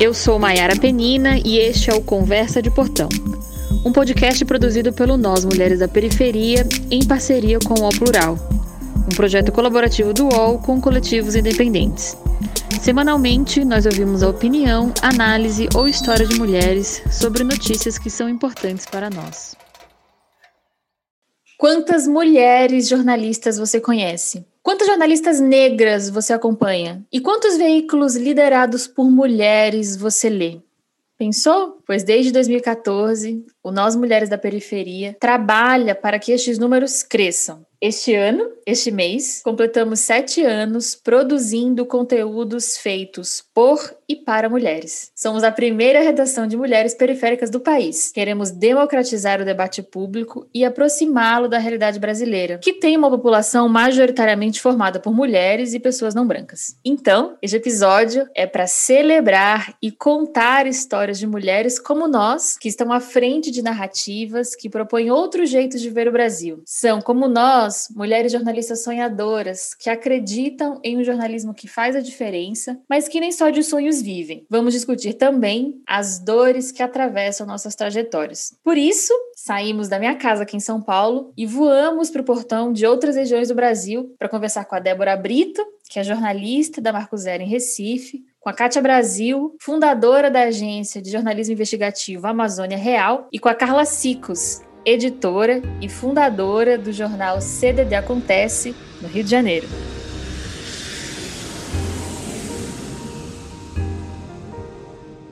Eu sou Maiara Penina e este é o Conversa de Portão, um podcast produzido pelo Nós Mulheres da Periferia em parceria com o Plural, um projeto colaborativo do UOL com coletivos independentes. Semanalmente, nós ouvimos a opinião, análise ou história de mulheres sobre notícias que são importantes para nós. Quantas mulheres jornalistas você conhece? Quantas jornalistas negras você acompanha? E quantos veículos liderados por mulheres você lê? Pensou? Pois desde 2014, o Nós Mulheres da Periferia trabalha para que estes números cresçam. Este ano, este mês, completamos sete anos produzindo conteúdos feitos por e para mulheres. Somos a primeira redação de mulheres periféricas do país. Queremos democratizar o debate público e aproximá-lo da realidade brasileira, que tem uma população majoritariamente formada por mulheres e pessoas não brancas. Então, este episódio é para celebrar e contar histórias de mulheres como nós, que estão à frente de narrativas que propõem outros jeitos de ver o Brasil. São, como nós, mulheres jornalistas sonhadoras, que acreditam em um jornalismo que faz a diferença, mas que nem só de sonhos vivem. Vamos discutir também as dores que atravessam nossas trajetórias. Por isso, saímos da minha casa aqui em São Paulo e voamos para o portão de outras regiões do Brasil para conversar com a Débora Brito, que é jornalista da Marco Zero em Recife, com a Kátia Brasil, fundadora da agência de jornalismo investigativo Amazônia Real, e com a Carla Sicos, editora e fundadora do jornal CDD Acontece, no Rio de Janeiro.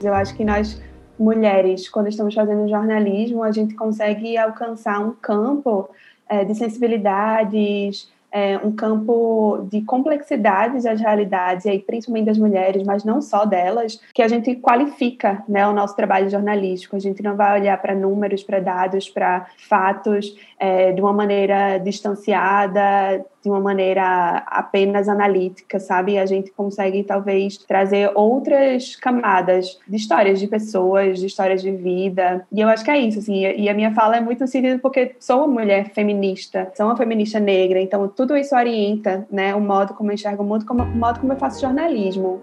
Eu acho que nós, mulheres, quando estamos fazendo jornalismo, a gente consegue alcançar um campo é, de sensibilidades, é, um campo de complexidades das realidades, e aí principalmente das mulheres, mas não só delas, que a gente qualifica né, o nosso trabalho jornalístico. A gente não vai olhar para números, para dados, para fatos é, de uma maneira distanciada, de uma maneira apenas analítica, sabe? A gente consegue talvez trazer outras camadas de histórias de pessoas, de histórias de vida. E eu acho que é isso, assim. E a minha fala é muito no sentido porque sou uma mulher feminista, sou uma feminista negra, então tudo isso orienta, né, o modo como eu enxergo o mundo, como, o modo como eu faço jornalismo.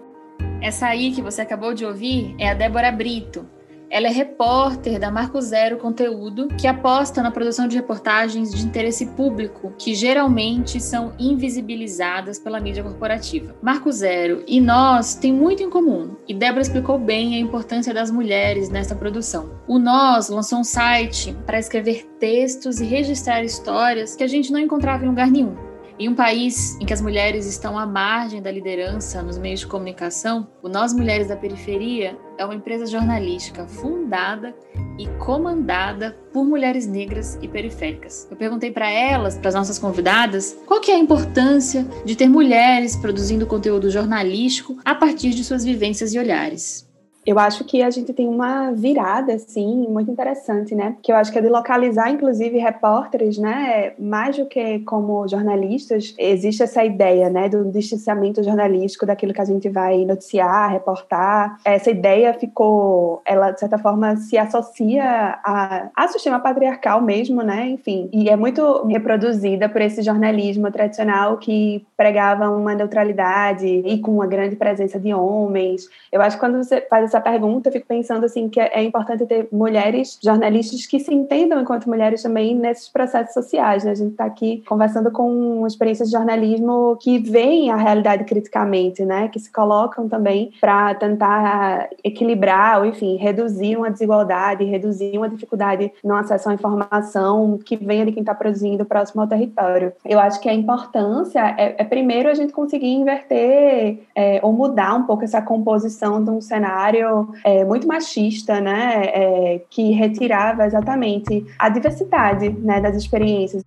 Essa aí que você acabou de ouvir é a Débora Brito. Ela é repórter da Marco Zero Conteúdo, que aposta na produção de reportagens de interesse público, que geralmente são invisibilizadas pela mídia corporativa. Marco Zero e nós têm muito em comum, e Débora explicou bem a importância das mulheres nessa produção. O Nós lançou um site para escrever textos e registrar histórias que a gente não encontrava em lugar nenhum. Em um país em que as mulheres estão à margem da liderança nos meios de comunicação, o Nós Mulheres da Periferia é uma empresa jornalística fundada e comandada por mulheres negras e periféricas. Eu perguntei para elas, para as nossas convidadas, qual que é a importância de ter mulheres produzindo conteúdo jornalístico a partir de suas vivências e olhares eu acho que a gente tem uma virada, assim, muito interessante, né? Que eu acho que é de localizar, inclusive, repórteres, né? Mais do que como jornalistas, existe essa ideia, né? Do distanciamento jornalístico daquilo que a gente vai noticiar, reportar. Essa ideia ficou, ela, de certa forma, se associa a, a sistema patriarcal mesmo, né? Enfim, e é muito reproduzida por esse jornalismo tradicional que pregava uma neutralidade e com uma grande presença de homens. Eu acho que quando você faz essa pergunta, eu fico pensando assim que é importante ter mulheres jornalistas que se entendam enquanto mulheres também nesses processos sociais. Né? A gente está aqui conversando com experiências de jornalismo que veem a realidade criticamente, né? Que se colocam também para tentar equilibrar ou, enfim, reduzir uma desigualdade, reduzir uma dificuldade no acesso à informação que venha de quem está produzindo próximo ao território. Eu acho que a importância é, é primeiro a gente conseguir inverter é, ou mudar um pouco essa composição de um cenário cenário é, muito machista, né, é, que retirava exatamente a diversidade né, das experiências.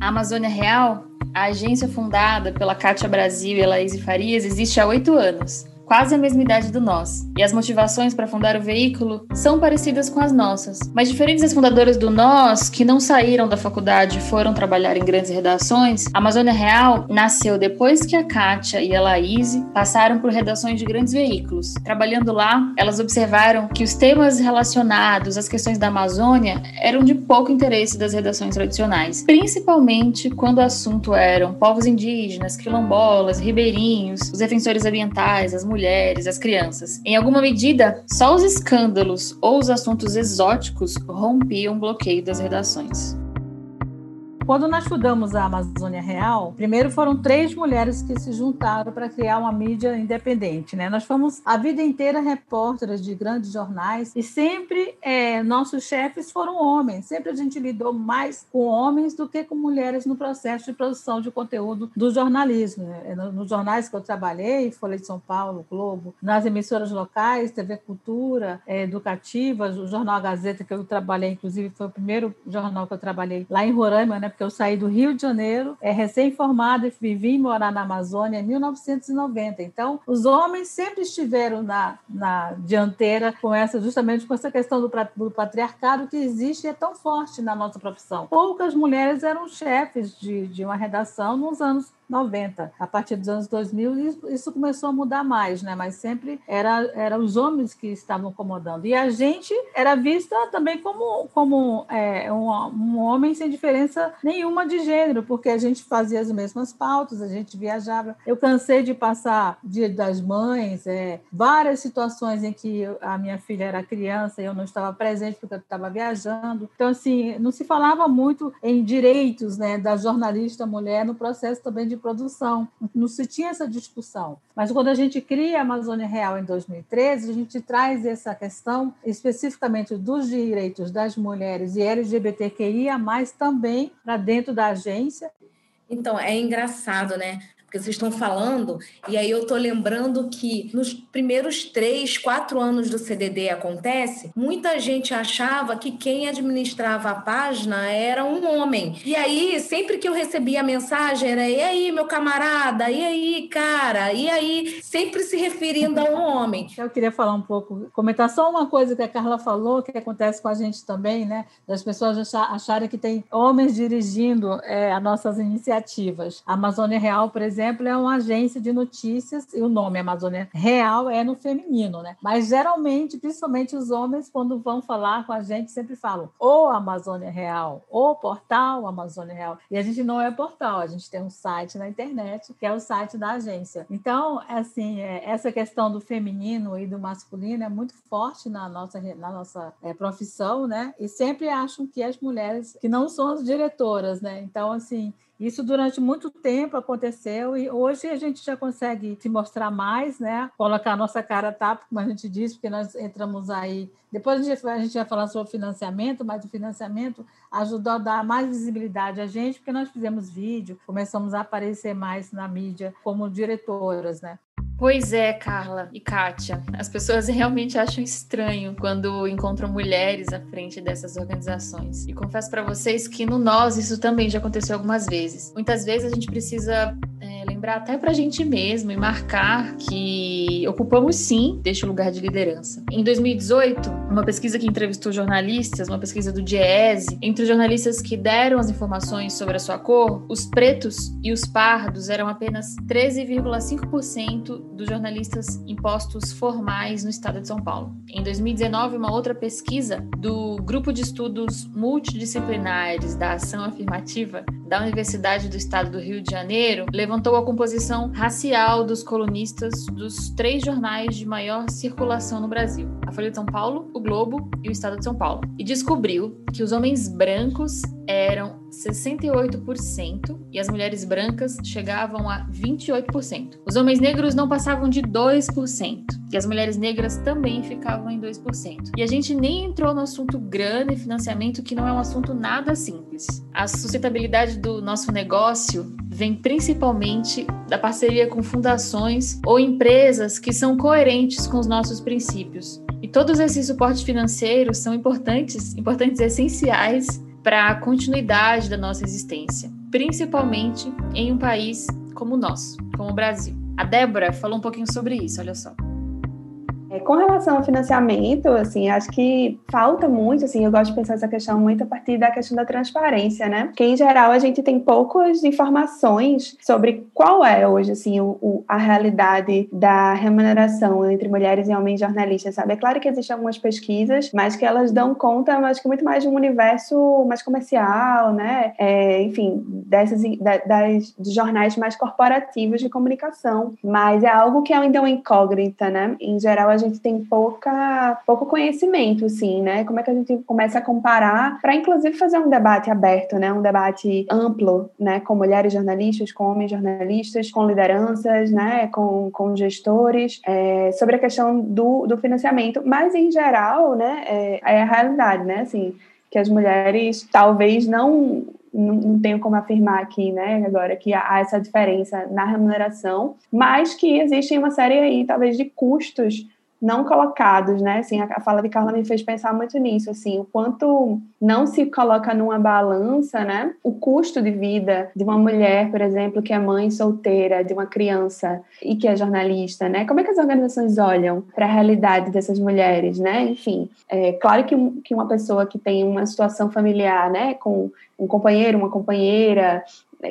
A Amazônia Real, a agência fundada pela Cátia Brasil e Laís Farias, existe há oito anos quase a mesma idade do Nós, e as motivações para fundar o veículo são parecidas com as nossas. Mas diferentes das fundadoras do Nós, que não saíram da faculdade e foram trabalhar em grandes redações, a Amazônia Real nasceu depois que a Kátia e a Laís passaram por redações de grandes veículos. Trabalhando lá, elas observaram que os temas relacionados às questões da Amazônia eram de pouco interesse das redações tradicionais, principalmente quando o assunto eram povos indígenas, quilombolas, ribeirinhos, os defensores ambientais, as mulheres, as crianças. Em alguma medida, só os escândalos ou os assuntos exóticos rompiam o bloqueio das redações. Quando nós fundamos a Amazônia Real, primeiro foram três mulheres que se juntaram para criar uma mídia independente. Né? Nós fomos a vida inteira repórteres de grandes jornais e sempre é, nossos chefes foram homens. Sempre a gente lidou mais com homens do que com mulheres no processo de produção de conteúdo do jornalismo. Né? Nos jornais que eu trabalhei, Folha de São Paulo, Globo, nas emissoras locais, TV Cultura, é, Educativa, o Jornal Gazeta, que eu trabalhei, inclusive foi o primeiro jornal que eu trabalhei lá em Roraima, né? Porque eu saí do Rio de Janeiro, é recém-formada e vim morar na Amazônia em 1990. Então, os homens sempre estiveram na, na dianteira com essa, justamente com essa questão do, do patriarcado que existe e é tão forte na nossa profissão. Poucas mulheres eram chefes de, de uma redação nos anos 90. A partir dos anos 2000, isso começou a mudar mais, né? Mas sempre era, era os homens que estavam comandando. E a gente era vista também como, como é, um, um homem sem diferença nenhuma de gênero, porque a gente fazia as mesmas pautas, a gente viajava. Eu cansei de passar Dia das Mães, é, várias situações em que a minha filha era criança e eu não estava presente porque eu estava viajando. Então, assim, não se falava muito em direitos né, da jornalista mulher no processo também de produção. Não se tinha essa discussão. Mas quando a gente cria a Amazônia Real em 2013, a gente traz essa questão especificamente dos direitos das mulheres e LGBTQIA, também para dentro da agência. Então, é engraçado, né? Porque vocês estão falando, e aí eu estou lembrando que nos primeiros três, quatro anos do CDD acontece, muita gente achava que quem administrava a página era um homem. E aí, sempre que eu recebia a mensagem, era: e aí, meu camarada? E aí, cara? E aí? Sempre se referindo a um homem. Eu queria falar um pouco, comentar só uma coisa que a Carla falou, que acontece com a gente também, né? Das pessoas acharem que tem homens dirigindo é, as nossas iniciativas. A Amazônia Real, por exemplo, exemplo, é uma agência de notícias e o nome Amazônia Real é no feminino, né? Mas geralmente, principalmente os homens, quando vão falar com a gente, sempre falam ou Amazônia Real, ou portal Amazônia Real. E a gente não é portal, a gente tem um site na internet, que é o site da agência. Então, assim, é, essa questão do feminino e do masculino é muito forte na nossa, na nossa é, profissão, né? E sempre acham que as mulheres que não são as diretoras, né? Então, assim, isso durante muito tempo aconteceu e hoje a gente já consegue se mostrar mais, né? Colocar a nossa cara tapa, como a gente diz, porque nós entramos aí. Depois a gente, a gente vai falar sobre financiamento, mas o financiamento ajudou a dar mais visibilidade a gente, porque nós fizemos vídeo, começamos a aparecer mais na mídia como diretoras, né? Pois é, Carla e Kátia. As pessoas realmente acham estranho quando encontram mulheres à frente dessas organizações. E confesso para vocês que no Nós isso também já aconteceu algumas vezes. Muitas vezes a gente precisa é, lembrar até para a gente mesmo e marcar que ocupamos sim deste lugar de liderança. Em 2018, uma pesquisa que entrevistou jornalistas, uma pesquisa do Diese, entre os jornalistas que deram as informações sobre a sua cor, os pretos e os pardos eram apenas 13,5% dos jornalistas impostos formais no estado de São Paulo. Em 2019, uma outra pesquisa do Grupo de Estudos Multidisciplinares da Ação Afirmativa da Universidade do Estado do Rio de Janeiro levantou a composição racial dos colunistas dos três jornais de maior circulação no Brasil: a Folha de São Paulo, o Globo e o Estado de São Paulo, e descobriu que os homens brancos eram 68% e as mulheres brancas chegavam a 28%. Os homens negros não passavam de 2% e as mulheres negras também ficavam em 2%. E a gente nem entrou no assunto grana e financiamento, que não é um assunto nada simples. A sustentabilidade do nosso negócio vem principalmente da parceria com fundações ou empresas que são coerentes com os nossos princípios. E todos esses suportes financeiros são importantes, importantes essenciais para a continuidade da nossa existência, principalmente em um país como o nosso, como o Brasil. A Débora falou um pouquinho sobre isso, olha só. É, com relação ao financiamento, assim, acho que falta muito, assim, eu gosto de pensar essa questão muito a partir da questão da transparência, né? Porque, em geral, a gente tem poucas informações sobre qual é hoje, assim, o, o, a realidade da remuneração entre mulheres e homens jornalistas, sabe? É claro que existem algumas pesquisas, mas que elas dão conta, acho que muito mais de um universo mais comercial, né? É, enfim, dessas, das, dos jornais mais corporativos de comunicação. Mas é algo que ainda é uma incógnita, né? Em geral, a gente tem pouca, pouco conhecimento, assim, né? Como é que a gente começa a comparar para, inclusive, fazer um debate aberto, né? Um debate amplo, né? Com mulheres jornalistas, com homens jornalistas, com lideranças, né? Com, com gestores, é, sobre a questão do, do financiamento. Mas, em geral, né? É, é a realidade, né? Assim, que as mulheres talvez não não, não, tenho como afirmar aqui, né, agora que há essa diferença na remuneração, mas que existem uma série aí, talvez, de custos não colocados, né? Assim, a, fala de Carla me fez pensar muito nisso, assim, o quanto não se coloca numa balança, né? O custo de vida de uma mulher, por exemplo, que é mãe solteira de uma criança e que é jornalista, né? Como é que as organizações olham para a realidade dessas mulheres, né? Enfim, é claro que, que uma pessoa que tem uma situação familiar, né, com um companheiro, uma companheira,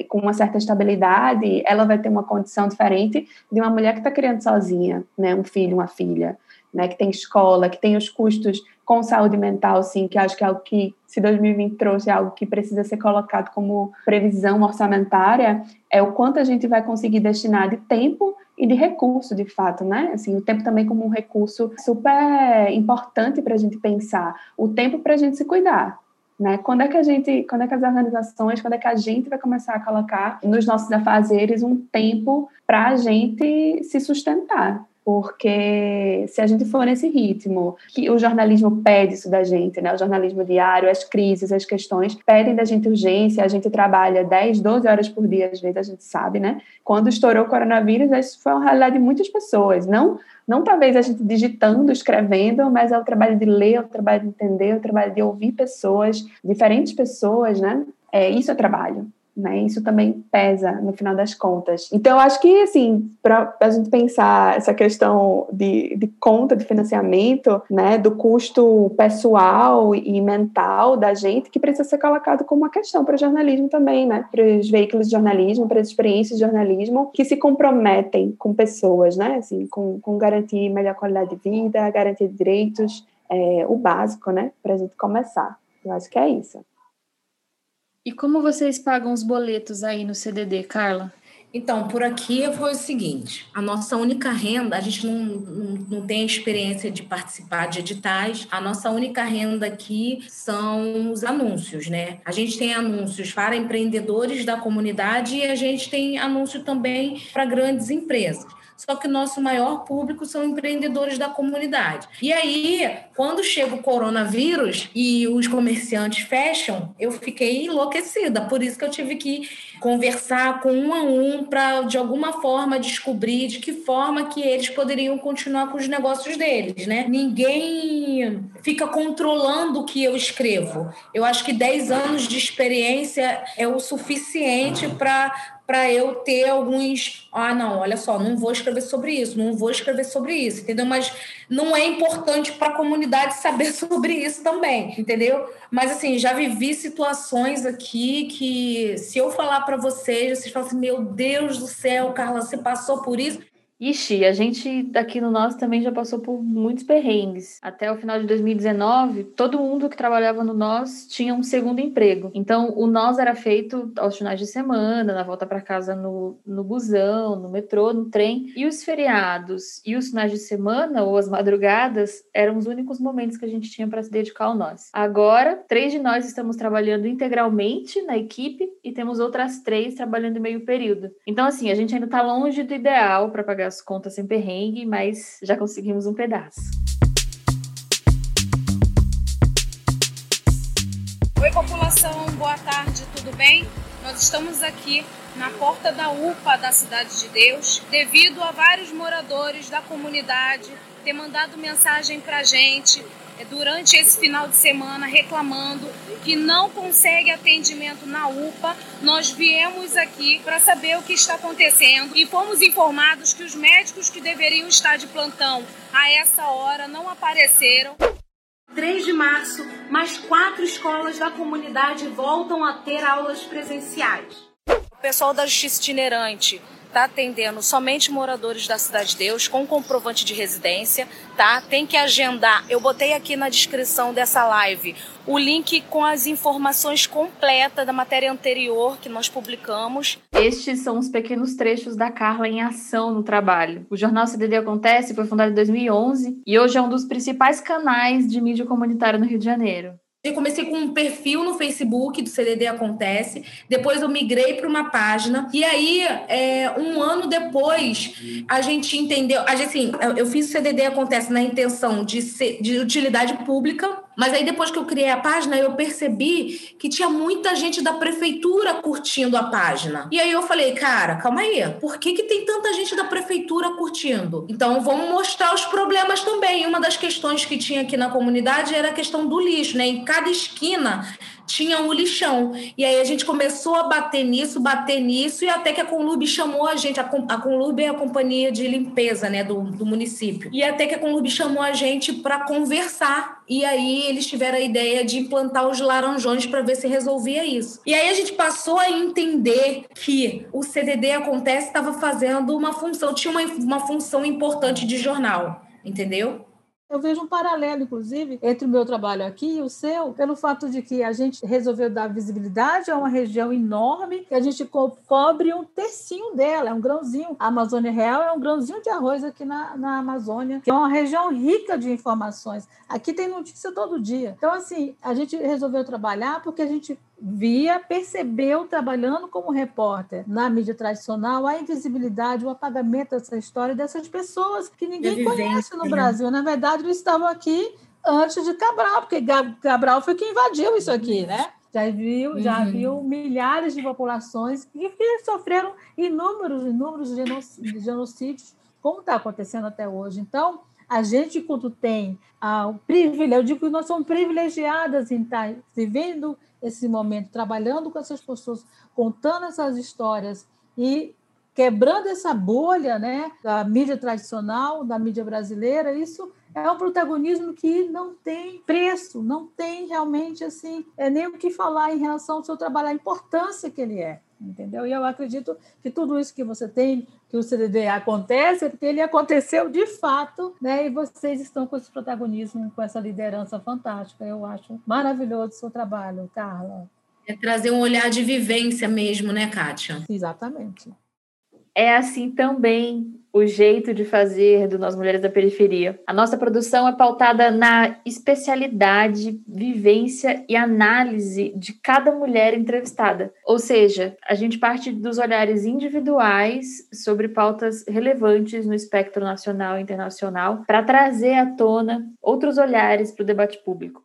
com uma certa estabilidade, ela vai ter uma condição diferente de uma mulher que está criando sozinha, né, um filho, uma filha, né, que tem escola, que tem os custos com saúde mental, sim, que acho que é algo que, se 2020 trouxe é algo que precisa ser colocado como previsão orçamentária, é o quanto a gente vai conseguir destinar de tempo e de recurso, de fato, né? Assim, o tempo também como um recurso super importante para a gente pensar, o tempo para a gente se cuidar, né? Quando é que a gente, quando é que as organizações, quando é que a gente vai começar a colocar nos nossos afazeres um tempo para a gente se sustentar? Porque se a gente for nesse ritmo, que o jornalismo pede isso da gente, né? O jornalismo diário, as crises, as questões pedem da gente urgência, a gente trabalha 10, 12 horas por dia, às vezes a gente sabe, né? Quando estourou o coronavírus, isso foi uma realidade de muitas pessoas, não não talvez a gente digitando, escrevendo, mas é o trabalho de ler, é o trabalho de entender, é o trabalho de ouvir pessoas, diferentes pessoas, né? É, isso é trabalho né? Isso também pesa no final das contas. Então, acho que, assim, para a gente pensar essa questão de, de conta de financiamento, né, do custo pessoal e mental da gente, que precisa ser colocado como uma questão para o jornalismo também, né? Para os veículos de jornalismo, para as experiências de jornalismo que se comprometem com pessoas, né? Assim, com, com garantir melhor qualidade de vida, garantir direitos, é, o básico, né? Para a gente começar. Eu acho que é isso. E como vocês pagam os boletos aí no CDD, Carla? Então, por aqui foi o seguinte: a nossa única renda, a gente não, não, não, tem experiência de participar de editais, a nossa única renda aqui são os anúncios, né? A gente tem anúncios para empreendedores da comunidade e a gente tem anúncio também para grandes empresas só que nosso maior público são empreendedores da comunidade. E aí, quando chega o coronavírus e os comerciantes fecham, eu fiquei enlouquecida. Por isso que eu tive que conversar com um a um para, de alguma forma, descobrir de que forma que eles poderiam continuar com os negócios deles, né? Ninguém fica controlando o que eu escrevo. Eu acho que 10 anos de experiência é o suficiente para para eu ter alguns. Ah, não, olha só, não vou escrever sobre isso, não vou escrever sobre isso, entendeu? Mas não é importante para a comunidade saber sobre isso também, entendeu? Mas assim, já vivi situações aqui que, se eu falar para vocês, vocês falam assim: meu Deus do céu, Carla, você passou por isso. Ixi, a gente aqui no nosso também já passou por muitos perrengues. Até o final de 2019, todo mundo que trabalhava no nós tinha um segundo emprego. Então, o nós era feito aos finais de semana, na volta para casa no, no busão, no metrô, no trem. E os feriados e os finais de semana ou as madrugadas eram os únicos momentos que a gente tinha para se dedicar ao nós. Agora, três de nós estamos trabalhando integralmente na equipe e temos outras três trabalhando meio período. Então, assim, a gente ainda está longe do ideal para pagar as contas sem perrengue, mas já conseguimos um pedaço. Oi, população, boa tarde, tudo bem? Nós estamos aqui na porta da UPA da Cidade de Deus, devido a vários moradores da comunidade ter mandado mensagem para gente durante esse final de semana reclamando que não consegue atendimento na UPA. Nós viemos aqui para saber o que está acontecendo e fomos informados que os médicos que deveriam estar de plantão a essa hora não apareceram. 3 de março, mais quatro escolas da comunidade voltam a ter aulas presenciais. O pessoal da Justiça Itinerante está atendendo somente moradores da Cidade de Deus com comprovante de residência, tá? Tem que agendar. Eu botei aqui na descrição dessa live o link com as informações completas da matéria anterior que nós publicamos. Estes são os pequenos trechos da Carla em ação no trabalho. O jornal CDD Acontece foi fundado em 2011 e hoje é um dos principais canais de mídia comunitária no Rio de Janeiro. Eu comecei com um perfil no Facebook do CDD Acontece, depois eu migrei para uma página, e aí, é, um ano depois, a gente entendeu. A gente, assim, eu fiz o CDD Acontece na intenção de, ser, de utilidade pública, mas aí depois que eu criei a página, eu percebi que tinha muita gente da prefeitura curtindo a página. E aí eu falei, cara, calma aí, por que, que tem tanta gente da prefeitura curtindo? Então vamos mostrar os problemas também. Uma das questões que tinha aqui na comunidade era a questão do lixo, né? Em cada esquina tinha um lixão. E aí a gente começou a bater nisso, bater nisso, e até que a Conlub chamou a gente, a, a Conlub é a companhia de limpeza né, do, do município. E até que a Conlub chamou a gente para conversar. E aí eles tiveram a ideia de implantar os laranjões para ver se resolvia isso. E aí a gente passou a entender que o CDD Acontece estava fazendo uma função, tinha uma, uma função importante de jornal, entendeu? Eu vejo um paralelo, inclusive, entre o meu trabalho aqui e o seu, pelo fato de que a gente resolveu dar visibilidade a uma região enorme, que a gente co cobre um tercinho dela, é um grãozinho. A Amazônia Real é um grãozinho de arroz aqui na, na Amazônia, que é uma região rica de informações. Aqui tem notícia todo dia. Então, assim, a gente resolveu trabalhar porque a gente via, percebeu, trabalhando como repórter na mídia tradicional, a invisibilidade, o apagamento dessa história dessas pessoas que ninguém conhece no né? Brasil. Na verdade, eles estavam aqui antes de Cabral, porque Cabral foi quem invadiu isso aqui, né? Já viu, já uhum. viu milhares de populações que, que sofreram inúmeros, inúmeros genocídios, como está acontecendo até hoje. Então, a gente, quando tem ah, o privilégio, eu digo que nós somos privilegiadas em estar vivendo esse momento, trabalhando com essas pessoas, contando essas histórias e quebrando essa bolha né, da mídia tradicional, da mídia brasileira, isso é um protagonismo que não tem preço, não tem realmente assim, é nem o que falar em relação ao seu trabalho, a importância que ele é entendeu? E eu acredito que tudo isso que você tem, que o CDD acontece, é porque ele aconteceu de fato, né? E vocês estão com esse protagonismo, com essa liderança fantástica. Eu acho maravilhoso o seu trabalho, Carla. É trazer um olhar de vivência mesmo, né, Kátia? Exatamente. É assim também o jeito de fazer do Nós Mulheres da Periferia. A nossa produção é pautada na especialidade, vivência e análise de cada mulher entrevistada. Ou seja, a gente parte dos olhares individuais sobre pautas relevantes no espectro nacional e internacional para trazer à tona outros olhares para o debate público.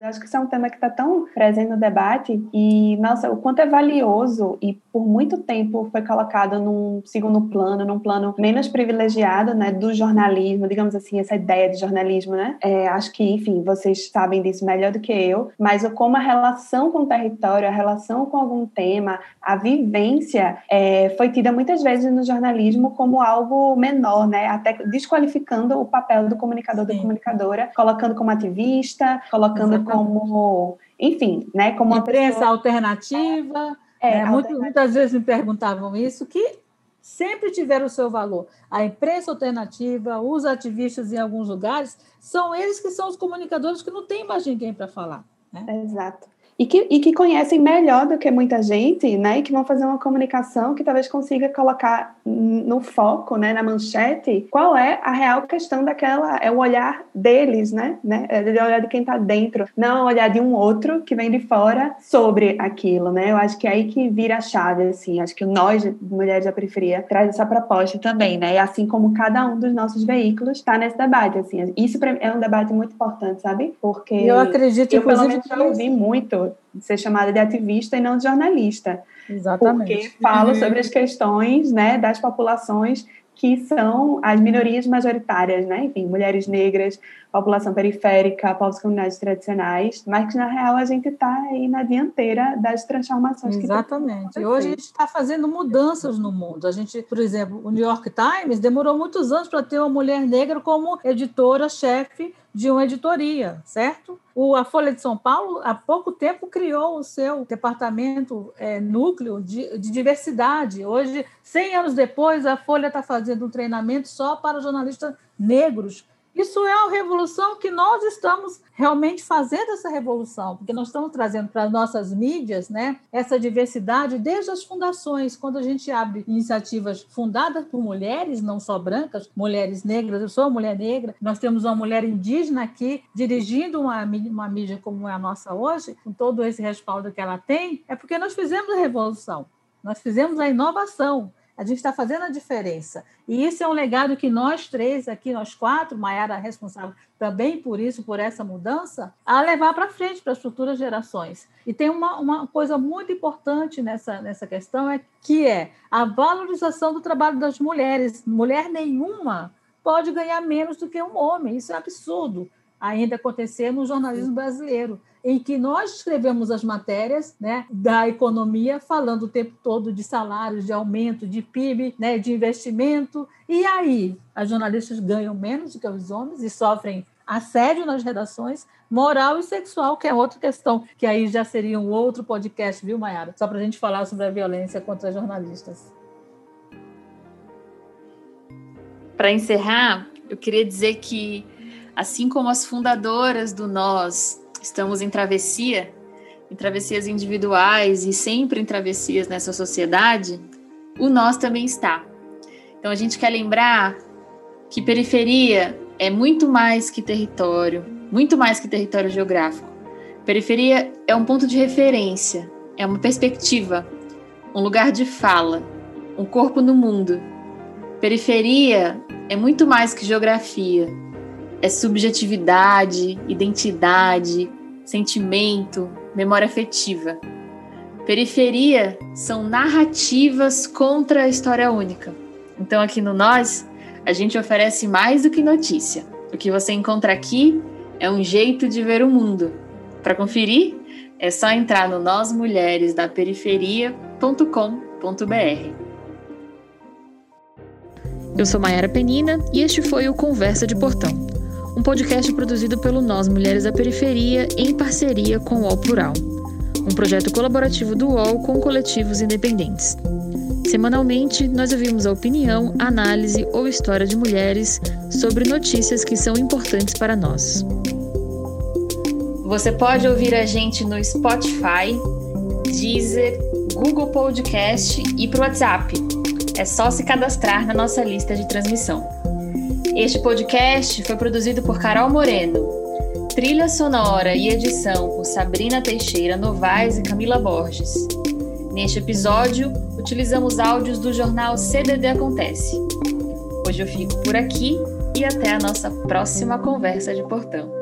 Acho que isso é um tema que está tão presente no debate e, nossa, o quanto é valioso e por muito tempo foi colocado num segundo plano, num plano menos privilegiado, né, do jornalismo, digamos assim, essa ideia de jornalismo, né? É, acho que, enfim, vocês sabem disso melhor do que eu, mas como a relação com o território, a relação com algum tema, a vivência é, foi tida muitas vezes no jornalismo como algo menor, né? Até desqualificando o papel do comunicador, Sim. da comunicadora, colocando como ativista, colocando como, enfim, né, como uma imprensa pessoa... alternativa. É, né? Muitas, muitas vezes me perguntavam isso, que sempre tiveram o seu valor. A imprensa alternativa, os ativistas em alguns lugares, são eles que são os comunicadores que não tem mais ninguém para falar. Né? Exato e que, e que conhecem melhor do que muita gente, né? E que vão fazer uma comunicação que talvez consiga colocar no foco, né? Na manchete, qual é a real questão daquela, é o olhar deles, né? né? É o olhar de quem está dentro, não o olhar de um outro que vem de fora sobre aquilo, né? Eu acho que é aí que vira a chave, assim. Acho que nós, Mulheres da Periferia, traz essa proposta também, né? E assim como cada um dos nossos veículos está nesse debate, assim. Isso é um debate muito importante, sabe? Porque eu acredito, eu, pelo menos, já ouvi muito ser chamada de ativista e não de jornalista. Exatamente. Porque falo uhum. sobre as questões né, das populações que são as minorias majoritárias, né? Enfim, mulheres negras, população periférica, povos comunidades tradicionais, mas que na real a gente está aí na dianteira das transformações Exatamente. que Exatamente. Hoje a gente está fazendo mudanças no mundo. A gente, por exemplo, o New York Times demorou muitos anos para ter uma mulher negra como editora-chefe de uma editoria, certo? O, a Folha de São Paulo, há pouco tempo, criou o seu departamento é, núcleo de, de, diversidade. Hoje, 100 anos depois, a Folha está fazendo um treinamento só para jornalistas negros isso é a revolução que nós estamos realmente fazendo essa revolução, porque nós estamos trazendo para as nossas mídias né, essa diversidade desde as fundações. Quando a gente abre iniciativas fundadas por mulheres, não só brancas, mulheres negras, eu sou mulher negra, nós temos uma mulher indígena aqui dirigindo uma, uma mídia como é a nossa hoje, com todo esse respaldo que ela tem, é porque nós fizemos a revolução, nós fizemos a inovação. A gente está fazendo a diferença. E isso é um legado que nós três aqui, nós quatro, Maiara é responsável também por isso, por essa mudança, a levar para frente para as futuras gerações. E tem uma, uma coisa muito importante nessa, nessa questão, é que é a valorização do trabalho das mulheres. Mulher nenhuma pode ganhar menos do que um homem. Isso é absurdo ainda acontecer no jornalismo brasileiro em que nós escrevemos as matérias né, da economia, falando o tempo todo de salários, de aumento, de PIB, né, de investimento. E aí, as jornalistas ganham menos do que os homens e sofrem assédio nas redações, moral e sexual, que é outra questão, que aí já seria um outro podcast, viu, Mayara? Só para a gente falar sobre a violência contra jornalistas. Para encerrar, eu queria dizer que, assim como as fundadoras do Nós estamos em travessia, em travessias individuais e sempre em travessias nessa sociedade, o nós também está. Então a gente quer lembrar que periferia é muito mais que território, muito mais que território geográfico. Periferia é um ponto de referência, é uma perspectiva, um lugar de fala, um corpo no mundo. Periferia é muito mais que geografia, é subjetividade, identidade, sentimento, memória afetiva. Periferia são narrativas contra a história única. Então, aqui no Nós, a gente oferece mais do que notícia. O que você encontra aqui é um jeito de ver o mundo. Para conferir, é só entrar no nósmulheresdaperiferia.com.br. Eu sou Mayara Penina e este foi o Conversa de Portão um podcast produzido pelo Nós Mulheres da Periferia em parceria com o UOL Plural, um projeto colaborativo do UOL com coletivos independentes. Semanalmente, nós ouvimos a opinião, análise ou história de mulheres sobre notícias que são importantes para nós. Você pode ouvir a gente no Spotify, Deezer, Google Podcast e pro WhatsApp. É só se cadastrar na nossa lista de transmissão. Este podcast foi produzido por Carol Moreno. Trilha sonora e edição por Sabrina Teixeira Novaes e Camila Borges. Neste episódio, utilizamos áudios do jornal CDD Acontece. Hoje eu fico por aqui e até a nossa próxima conversa de portão.